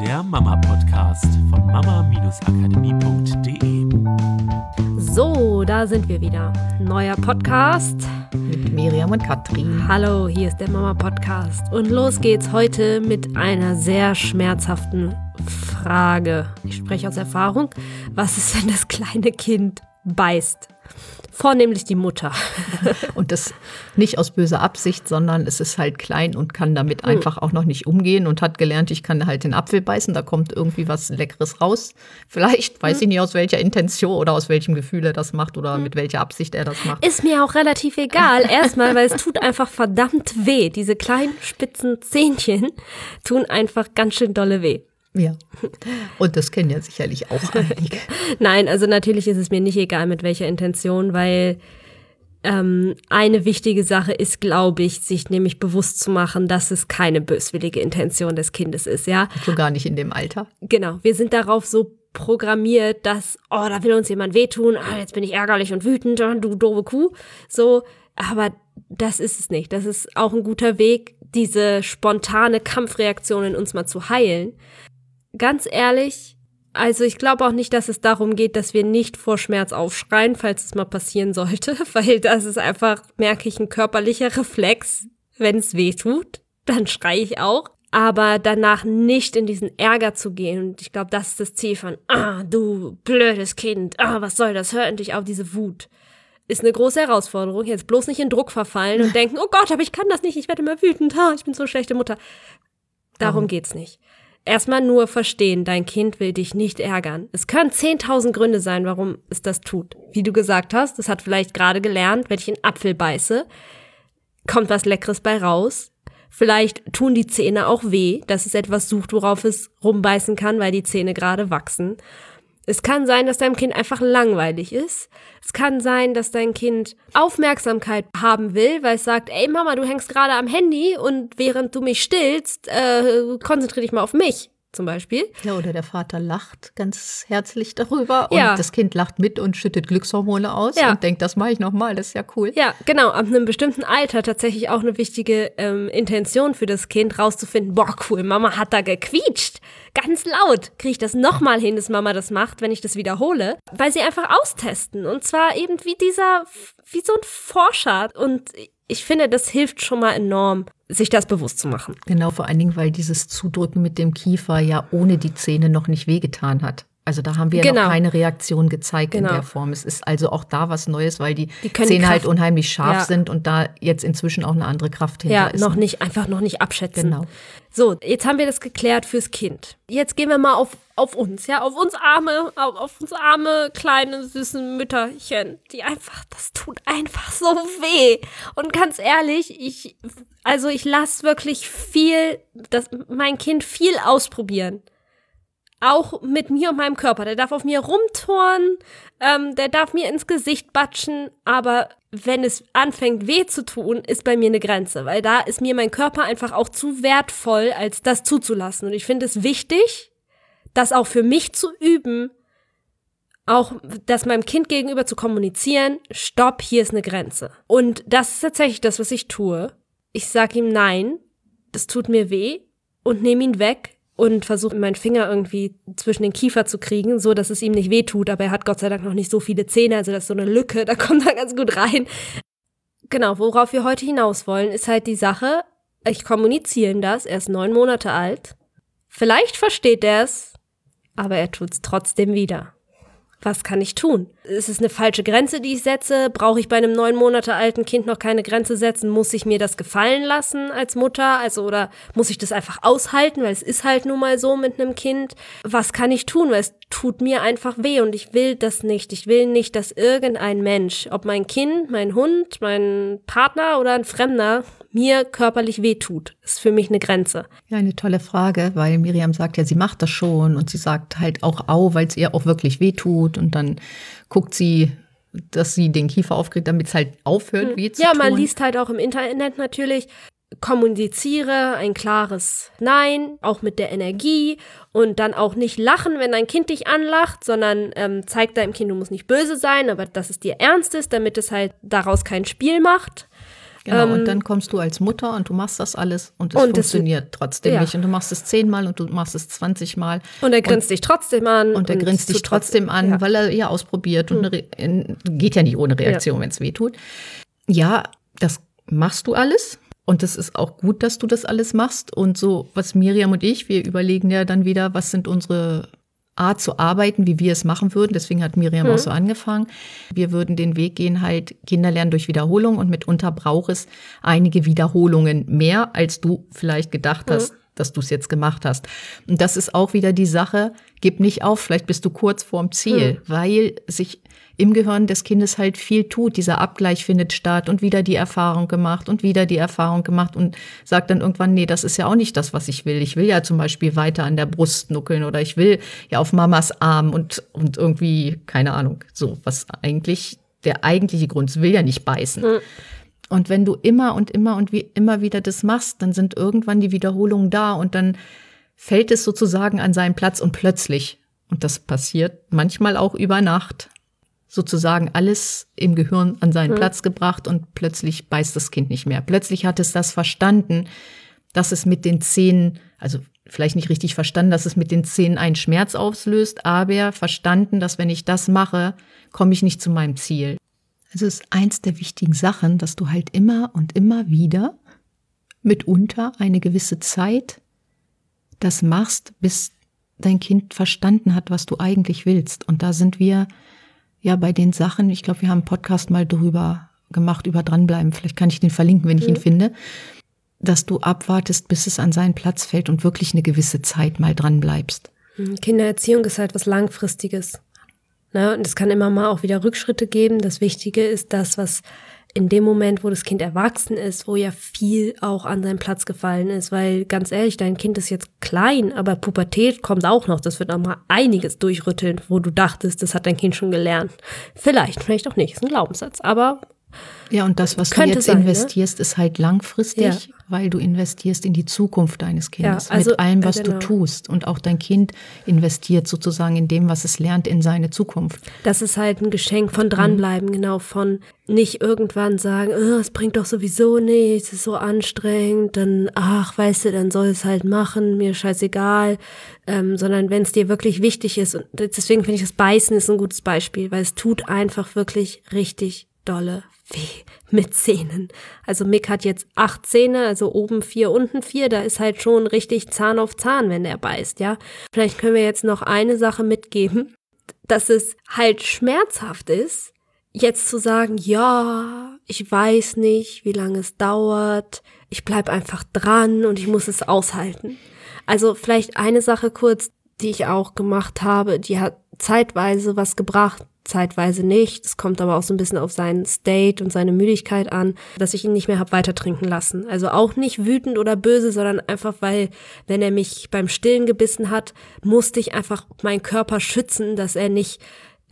der Mama-Podcast von mama-akademie.de. So, da sind wir wieder. Neuer Podcast. Mit Miriam und Katrin. Hallo, hier ist der Mama-Podcast. Und los geht's heute mit einer sehr schmerzhaften Frage. Ich spreche aus Erfahrung. Was ist, wenn das kleine Kind beißt? Vornehmlich die Mutter. und das nicht aus böser Absicht, sondern es ist halt klein und kann damit mhm. einfach auch noch nicht umgehen und hat gelernt, ich kann halt den Apfel beißen, da kommt irgendwie was Leckeres raus. Vielleicht, weiß mhm. ich nicht aus welcher Intention oder aus welchem Gefühl er das macht oder mhm. mit welcher Absicht er das macht. Ist mir auch relativ egal. Erstmal, weil es tut einfach verdammt weh. Diese kleinen spitzen Zähnchen tun einfach ganz schön dolle weh. Ja. Und das kennen ja sicherlich auch einige. Nein, also natürlich ist es mir nicht egal, mit welcher Intention, weil ähm, eine wichtige Sache ist, glaube ich, sich nämlich bewusst zu machen, dass es keine böswillige Intention des Kindes ist, ja. Schon gar nicht in dem Alter. Genau. Wir sind darauf so programmiert, dass, oh, da will uns jemand wehtun, ah, jetzt bin ich ärgerlich und wütend, ah, du doofe Kuh. So, aber das ist es nicht. Das ist auch ein guter Weg, diese spontane Kampfreaktion in uns mal zu heilen ganz ehrlich, also ich glaube auch nicht, dass es darum geht, dass wir nicht vor Schmerz aufschreien, falls es mal passieren sollte, weil das ist einfach, merke ich, ein körperlicher Reflex. Wenn es weh tut, dann schreie ich auch. Aber danach nicht in diesen Ärger zu gehen. Und ich glaube, das ist das Ziel von, ah, du blödes Kind, ah, was soll das? Hör endlich auf diese Wut. Ist eine große Herausforderung. Jetzt bloß nicht in Druck verfallen und denken, oh Gott, aber ich kann das nicht, ich werde immer wütend, ha, ich bin so schlechte Mutter. Darum geht's nicht erstmal nur verstehen, dein Kind will dich nicht ärgern. Es können 10.000 Gründe sein, warum es das tut. Wie du gesagt hast, es hat vielleicht gerade gelernt, wenn ich einen Apfel beiße, kommt was Leckeres bei raus. Vielleicht tun die Zähne auch weh, dass es etwas sucht, worauf es rumbeißen kann, weil die Zähne gerade wachsen. Es kann sein, dass deinem Kind einfach langweilig ist. Es kann sein, dass dein Kind Aufmerksamkeit haben will, weil es sagt, ey Mama, du hängst gerade am Handy und während du mich stillst, äh, konzentriere dich mal auf mich zum Beispiel. Ja, oder der Vater lacht ganz herzlich darüber und ja. das Kind lacht mit und schüttet Glückshormone aus ja. und denkt, das mache ich nochmal, das ist ja cool. Ja, genau, ab einem bestimmten Alter tatsächlich auch eine wichtige ähm, Intention für das Kind rauszufinden, boah, cool, Mama hat da gequietscht. Ganz laut kriege ich das nochmal hin, dass Mama das macht, wenn ich das wiederhole, weil sie einfach austesten und zwar eben wie dieser, wie so ein Forscher und ich finde, das hilft schon mal enorm, sich das bewusst zu machen. Genau, vor allen Dingen, weil dieses Zudrücken mit dem Kiefer ja ohne die Zähne noch nicht wehgetan hat. Also da haben wir genau. noch keine Reaktion gezeigt genau. in der Form. Es ist also auch da was Neues, weil die, die Zähne Kraft, halt unheimlich scharf ja. sind und da jetzt inzwischen auch eine andere Kraft hinter ja, ist. Ja, noch nicht, einfach noch nicht abschätzen. Genau. So, jetzt haben wir das geklärt fürs Kind. Jetzt gehen wir mal auf, auf uns, ja, auf uns arme, auf, auf uns arme, kleine, süßen Mütterchen, die einfach, das tut einfach so weh. Und ganz ehrlich, ich, also ich lasse wirklich viel, das, mein Kind viel ausprobieren auch mit mir und meinem Körper. Der darf auf mir rumturnen, ähm, der darf mir ins Gesicht batschen, aber wenn es anfängt weh zu tun, ist bei mir eine Grenze, weil da ist mir mein Körper einfach auch zu wertvoll, als das zuzulassen. Und ich finde es wichtig, das auch für mich zu üben, auch das meinem Kind gegenüber zu kommunizieren, stopp, hier ist eine Grenze. Und das ist tatsächlich das, was ich tue. Ich sage ihm nein, das tut mir weh und nehme ihn weg, und versuche meinen Finger irgendwie zwischen den Kiefer zu kriegen, so dass es ihm nicht wehtut, aber er hat Gott sei Dank noch nicht so viele Zähne, also das ist so eine Lücke, da kommt er ganz gut rein. Genau, worauf wir heute hinaus wollen, ist halt die Sache, ich kommuniziere ihm das, er ist neun Monate alt. Vielleicht versteht er es, aber er tut's trotzdem wieder was kann ich tun? Ist es eine falsche Grenze, die ich setze? Brauche ich bei einem neun Monate alten Kind noch keine Grenze setzen? Muss ich mir das gefallen lassen als Mutter? Also, oder muss ich das einfach aushalten? Weil es ist halt nun mal so mit einem Kind. Was kann ich tun? Weil es tut mir einfach weh und ich will das nicht. Ich will nicht, dass irgendein Mensch, ob mein Kind, mein Hund, mein Partner oder ein Fremder, mir körperlich wehtut. Ist für mich eine Grenze. Ja, eine tolle Frage, weil Miriam sagt ja, sie macht das schon und sie sagt halt auch au, weil es ihr auch wirklich wehtut und dann guckt sie dass sie den Kiefer aufkriegt, damit es halt aufhört, hm. weh zu Ja, tun. man liest halt auch im Internet natürlich, kommuniziere ein klares Nein, auch mit der Energie und dann auch nicht lachen, wenn dein Kind dich anlacht, sondern ähm, zeig deinem Kind, du musst nicht böse sein, aber dass es dir ernst ist, damit es halt daraus kein Spiel macht. Genau, Ähm, und dann kommst du als Mutter und du machst das alles und es Und funktioniert trotzdem ja. nicht. Und du machst es zehnmal und du machst es zwanzigmal. Und er grinst dich trotzdem an. Und er grinst dich trotzdem an, Ja. Hm. weil er ja ausprobiert und eine Re in- geht ja nicht ohne Reaktion, wenn es weh tut. Ja, das machst du alles. Und es ist auch gut, dass du das alles machst. Und so, was Miriam und ich, wir überlegen ja dann wieder, was sind unsere Art zu arbeiten, wie wir es machen würden. Deswegen hat Miriam auch so angefangen. Wir würden den Weg gehen, halt Kinder lernen durch Wiederholung und mitunter braucht es einige Wiederholungen mehr, als du vielleicht gedacht hast, dass du es jetzt gemacht hast. Und das ist auch wieder die Sache, gib nicht auf, vielleicht bist du kurz vorm Ziel, weil sich im Gehirn des Kindes halt viel tut. Dieser Abgleich findet statt und wieder die Erfahrung gemacht und wieder die Erfahrung gemacht und sagt dann irgendwann, nee, das ist ja auch nicht das, was ich will. Ich will ja zum Beispiel weiter an der Brust nuckeln oder ich will ja auf Mamas Arm und, und irgendwie, keine Ahnung, so, was eigentlich der eigentliche Grund ist, will ja nicht beißen. Und wenn du immer und immer und wie immer wieder das machst, dann sind irgendwann die Wiederholungen da und dann fällt es sozusagen an seinen Platz und plötzlich, und das passiert manchmal auch über Nacht, sozusagen alles im Gehirn an seinen Platz gebracht und plötzlich beißt das Kind nicht mehr. Plötzlich hat es das verstanden, dass es mit den Zähnen, also vielleicht nicht richtig verstanden, dass es mit den Zähnen einen Schmerz auslöst, aber verstanden, dass wenn ich das mache, komme ich nicht zu meinem Ziel. Also es ist eins der wichtigen Sachen, dass du halt immer und immer wieder mitunter eine gewisse Zeit das machst, bis dein Kind verstanden hat, was du eigentlich willst. Und da sind wir ja bei den Sachen, ich glaube, wir haben einen Podcast mal drüber gemacht, über dranbleiben. Vielleicht kann ich den verlinken, wenn ich ihn finde. Dass du abwartest, bis es an seinen Platz fällt und wirklich eine gewisse Zeit mal dran bleibst. Hm, Kindererziehung ist halt was Langfristiges. Ne? Und es kann immer mal auch wieder Rückschritte geben. Das Wichtige ist das, was in dem Moment, wo das Kind erwachsen ist, wo ja viel auch an seinen Platz gefallen ist, weil ganz ehrlich, dein Kind ist jetzt klein, aber Pubertät kommt auch noch. Das wird auch mal einiges durchrütteln, wo du dachtest, das hat dein Kind schon gelernt. Vielleicht, vielleicht auch nicht, ist ein Glaubenssatz, aber Ja, und das, was Könnte du jetzt sein, ne? investierst, ist halt langfristig, Ja. weil du investierst in die Zukunft deines Kindes Ja, also, mit allem, was genau. du tust. Und auch dein Kind investiert sozusagen in dem, was es lernt, in seine Zukunft. Das ist halt ein Geschenk von dranbleiben, genau, von nicht irgendwann sagen, oh, es bringt doch sowieso nichts, es ist so anstrengend, dann, ach, weißt du, dann soll es halt machen, mir scheißegal, ähm, sondern wenn es dir wirklich wichtig ist, und deswegen finde ich das Beißen ist ein gutes Beispiel, weil es tut einfach wirklich richtig dolle weh mit Zähnen. Also Mick hat jetzt acht Zähne, also oben vier, unten vier, da ist halt schon richtig Zahn auf Zahn, wenn der beißt, ja. Vielleicht können wir jetzt noch eine Sache mitgeben, dass es halt schmerzhaft ist, jetzt zu sagen, ja, ich weiß nicht, wie lange es dauert, ich bleib einfach dran und ich muss es aushalten. Also vielleicht eine Sache kurz, die ich auch gemacht habe, die hat zeitweise was gebracht, zeitweise nicht. Es kommt aber auch so ein bisschen auf seinen State und seine Müdigkeit an, dass ich ihn nicht mehr hab weiter trinken lassen. Also auch nicht wütend oder böse, sondern einfach, weil, wenn er mich beim Stillen gebissen hat, musste ich einfach meinen Körper schützen, dass er nicht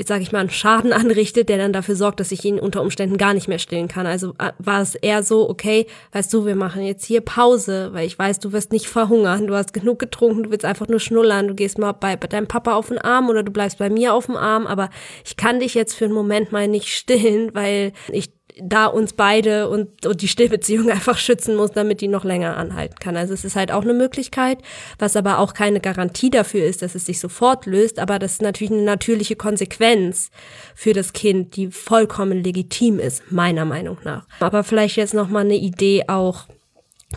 sage ich mal, einen Schaden anrichtet, der dann dafür sorgt, dass ich ihn unter Umständen gar nicht mehr stillen kann. Also äh, war es eher so, okay, weißt du, wir machen jetzt hier Pause, weil ich weiß, du wirst nicht verhungern, du hast genug getrunken, du willst einfach nur schnullern, du gehst mal bei, bei deinem Papa auf den Arm oder du bleibst bei mir auf dem Arm, aber ich kann dich jetzt für einen Moment mal nicht stillen, weil ich da uns beide und, und die Stillbeziehung einfach schützen muss, damit die noch länger anhalten kann. Also es ist halt auch eine Möglichkeit, was aber auch keine Garantie dafür ist, dass es sich sofort löst, aber das ist natürlich eine natürliche Konsequenz für das Kind, die vollkommen legitim ist, meiner Meinung nach. Aber vielleicht jetzt noch mal eine Idee auch,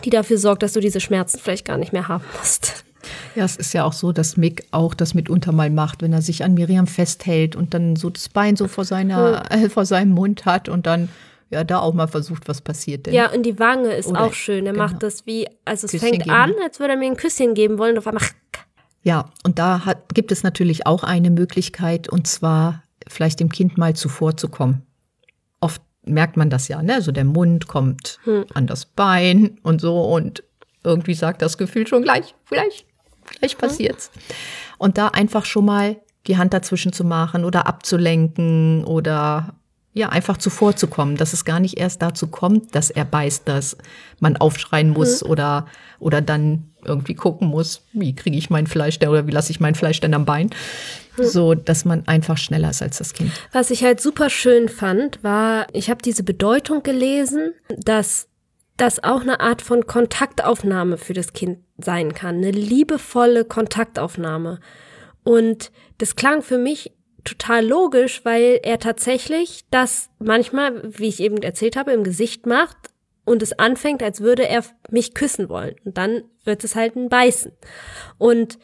die dafür sorgt, dass du diese Schmerzen vielleicht gar nicht mehr haben musst. Ja, es ist ja auch so, dass Mick auch das mitunter mal macht, wenn er sich an Miriam festhält und dann so das Bein so vor seiner, äh, vor seinem Mund hat und dann ja da auch mal versucht, was passiert denn. Ja, und die Wange ist Oder- auch schön. Er genau. macht das wie, also es Küsschen fängt geben, an, als würde er mir ein Küsschen geben wollen, und auf einmal Ja, und da hat, gibt es natürlich auch eine Möglichkeit, und zwar vielleicht dem Kind mal zuvorzukommen. Oft merkt man das ja, ne? Also der Mund kommt an das Bein und so und irgendwie sagt das Gefühl schon gleich, gleich, gleich passiert's. Und da einfach schon mal die Hand dazwischen zu machen oder abzulenken oder ja, einfach zuvorzukommen, dass es gar nicht erst dazu kommt, dass er beißt, dass man aufschreien muss oder, oder dann irgendwie gucken muss, wie kriege ich mein Fleisch denn oder wie lasse ich mein Fleisch denn am Bein, so dass man einfach schneller ist als das Kind. Was ich halt super schön fand, war, ich habe diese Bedeutung gelesen, dass das auch eine Art von Kontaktaufnahme für das Kind sein kann, eine liebevolle Kontaktaufnahme. Und das klang für mich total logisch, weil er tatsächlich das manchmal, wie ich eben erzählt habe, im Gesicht macht und es anfängt, als würde er mich küssen wollen. Und dann wird es halt ein Beißen. Und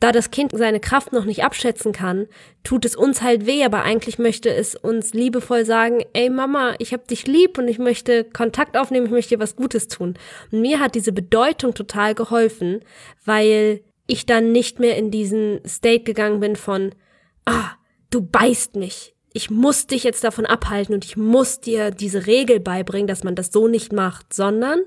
da das Kind seine Kraft noch nicht abschätzen kann, tut es uns halt weh, aber eigentlich möchte es uns liebevoll sagen, ey Mama, ich hab dich lieb und ich möchte Kontakt aufnehmen, ich möchte dir was Gutes tun. Und mir hat diese Bedeutung total geholfen, weil ich dann nicht mehr in diesen State gegangen bin von, ah, du beißt mich. Ich muss dich jetzt davon abhalten und ich muss dir diese Regel beibringen, dass man das so nicht macht, sondern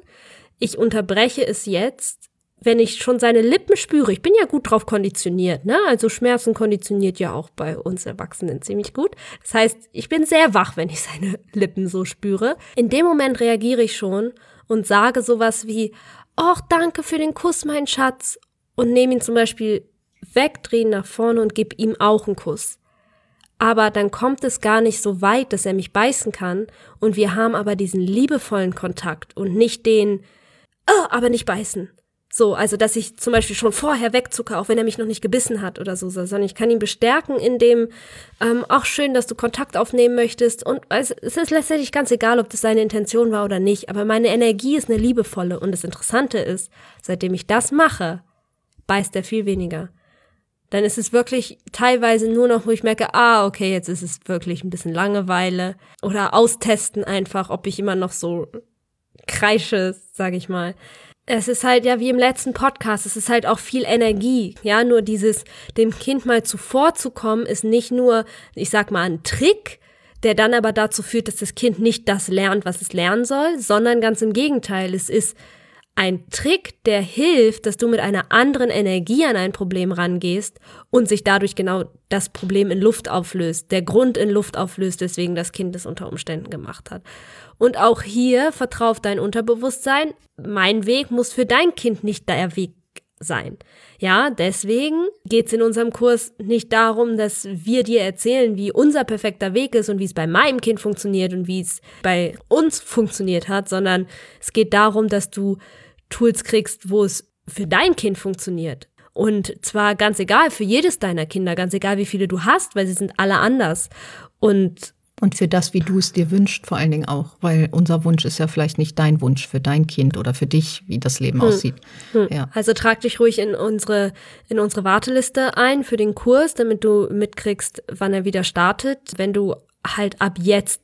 ich unterbreche es jetzt wenn ich schon seine Lippen spüre, ich bin ja gut drauf konditioniert, ne? Also Schmerzen konditioniert ja auch bei uns Erwachsenen ziemlich gut. Das heißt, ich bin sehr wach, wenn ich seine Lippen so spüre. In dem Moment reagiere ich schon und sage sowas wie, ach, danke für den Kuss, mein Schatz. Und nehme ihn zum Beispiel wegdrehen nach vorne und gebe ihm auch einen Kuss. Aber dann kommt es gar nicht so weit, dass er mich beißen kann. Und wir haben aber diesen liebevollen Kontakt und nicht den, oh, aber nicht beißen. So, also dass ich zum Beispiel schon vorher wegzucke, auch wenn er mich noch nicht gebissen hat oder so, sondern ich kann ihn bestärken in dem, ähm, auch schön, dass du Kontakt aufnehmen möchtest. Und es, es ist letztendlich ganz egal, ob das seine Intention war oder nicht, aber meine Energie ist eine liebevolle. Und das Interessante ist, seitdem ich das mache, beißt er viel weniger. Dann ist es wirklich teilweise nur noch, wo ich merke, ah, okay, jetzt ist es wirklich ein bisschen Langeweile. Oder austesten einfach, ob ich immer noch so kreische, sage ich mal es ist halt ja wie im letzten Podcast, es ist halt auch viel Energie. Ja, nur dieses, dem Kind mal zuvorzukommen, ist nicht nur, ich sag mal, ein Trick, der dann aber dazu führt, dass das Kind nicht das lernt, was es lernen soll, sondern ganz im Gegenteil. Es ist ein Trick, der hilft, dass du mit einer anderen Energie an ein Problem rangehst und sich dadurch genau das Problem in Luft auflöst, der Grund in Luft auflöst, weswegen das Kind es unter Umständen gemacht hat. Und auch hier vertrau auf dein Unterbewusstsein. Mein Weg muss für dein Kind nicht der Weg sein. Ja, deswegen geht's in unserem Kurs nicht darum, dass wir dir erzählen, wie unser perfekter Weg ist und wie es bei meinem Kind funktioniert und wie es bei uns funktioniert hat, sondern es geht darum, dass du Tools kriegst, wo es für dein Kind funktioniert. Und zwar ganz egal für jedes deiner Kinder, ganz egal wie viele du hast, weil sie sind alle anders. Und und für das, wie du es dir wünschst, vor allen Dingen auch, weil unser Wunsch ist ja vielleicht nicht dein Wunsch für dein Kind oder für dich, wie das Leben hm. aussieht. Hm. Ja. Also trag dich ruhig in unsere, in unsere Warteliste ein für den Kurs, damit du mitkriegst, wann er wieder startet. Wenn du halt ab jetzt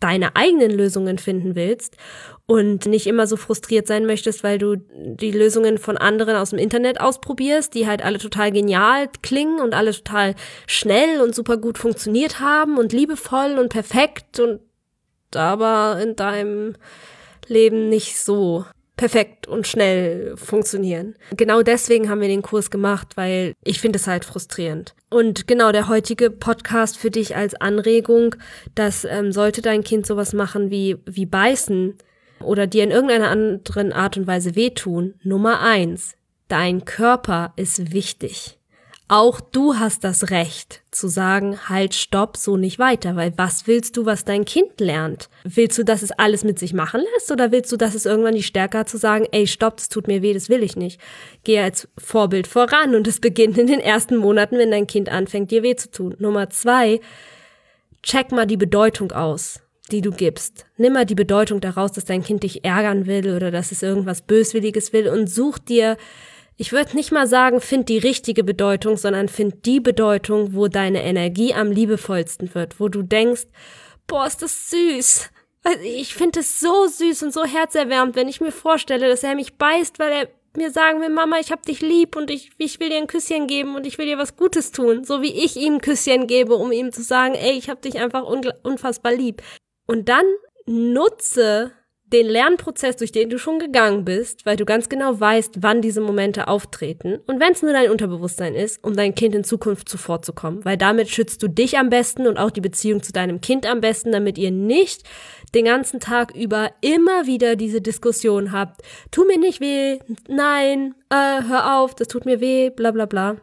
deine eigenen Lösungen finden willst und nicht immer so frustriert sein möchtest, weil du die Lösungen von anderen aus dem Internet ausprobierst, die halt alle total genial klingen und alle total schnell und super gut funktioniert haben und liebevoll und perfekt und aber in deinem Leben nicht so perfekt und schnell funktionieren. Genau deswegen haben wir den Kurs gemacht, weil ich finde es halt frustrierend. Und genau der heutige Podcast für dich als Anregung, dass ähm, sollte dein Kind sowas machen wie, wie beißen oder dir in irgendeiner anderen Art und Weise wehtun, Nummer eins, dein Körper ist wichtig. Auch du hast das Recht zu sagen, halt, stopp, so nicht weiter, weil was willst du, was dein Kind lernt? Willst du, dass es alles mit sich machen lässt oder willst du, dass es irgendwann die Stärke hat zu sagen, ey, stopp, das tut mir weh, das will ich nicht? Geh als Vorbild voran und es beginnt in den ersten Monaten, wenn dein Kind anfängt, dir weh zu tun. Nummer zwei, check mal die Bedeutung aus die du gibst. Nimm mal die Bedeutung daraus, dass dein Kind dich ärgern will oder dass es irgendwas Böswilliges will und such dir ich würde nicht mal sagen, find die richtige Bedeutung, sondern find die Bedeutung, wo deine Energie am liebevollsten wird, wo du denkst, boah, ist das süß. Also ich finde es so süß und so herzerwärmend, wenn ich mir vorstelle, dass er mich beißt, weil er mir sagen will, Mama, ich hab dich lieb und ich, ich will dir ein Küsschen geben und ich will dir was Gutes tun, so wie ich ihm ein Küsschen gebe, um ihm zu sagen, ey, ich hab dich einfach unfassbar lieb. Und dann nutze den Lernprozess, durch den du schon gegangen bist, weil du ganz genau weißt, wann diese Momente auftreten. Und wenn es nur dein Unterbewusstsein ist, um dein Kind in Zukunft zuvorzukommen, weil damit schützt du dich am besten und auch die Beziehung zu deinem Kind am besten, damit ihr nicht den ganzen Tag über immer wieder diese Diskussion habt. Tu mir nicht weh, nein, äh, hör auf, das tut mir weh, bla bla bla.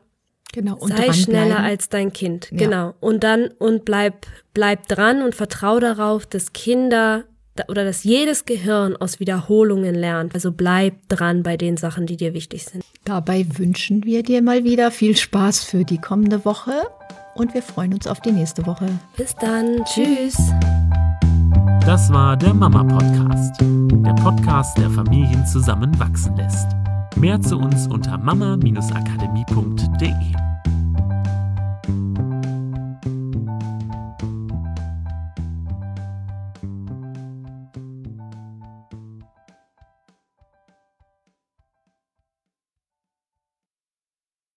Genau. Und Sei schneller als dein Kind. Ja. Genau. Und dann, und bleib, bleib dran und vertrau darauf, dass Kinder oder dass jedes Gehirn aus Wiederholungen lernt. Also bleib dran bei den Sachen, die dir wichtig sind. Dabei wünschen wir dir mal wieder viel Spaß für die kommende Woche und wir freuen uns auf die nächste Woche. Bis dann. Tschüss. Das war der Mama Podcast. Der Podcast, der Familien zusammenwachsen lässt. Mehr zu uns unter mama-akademie.de.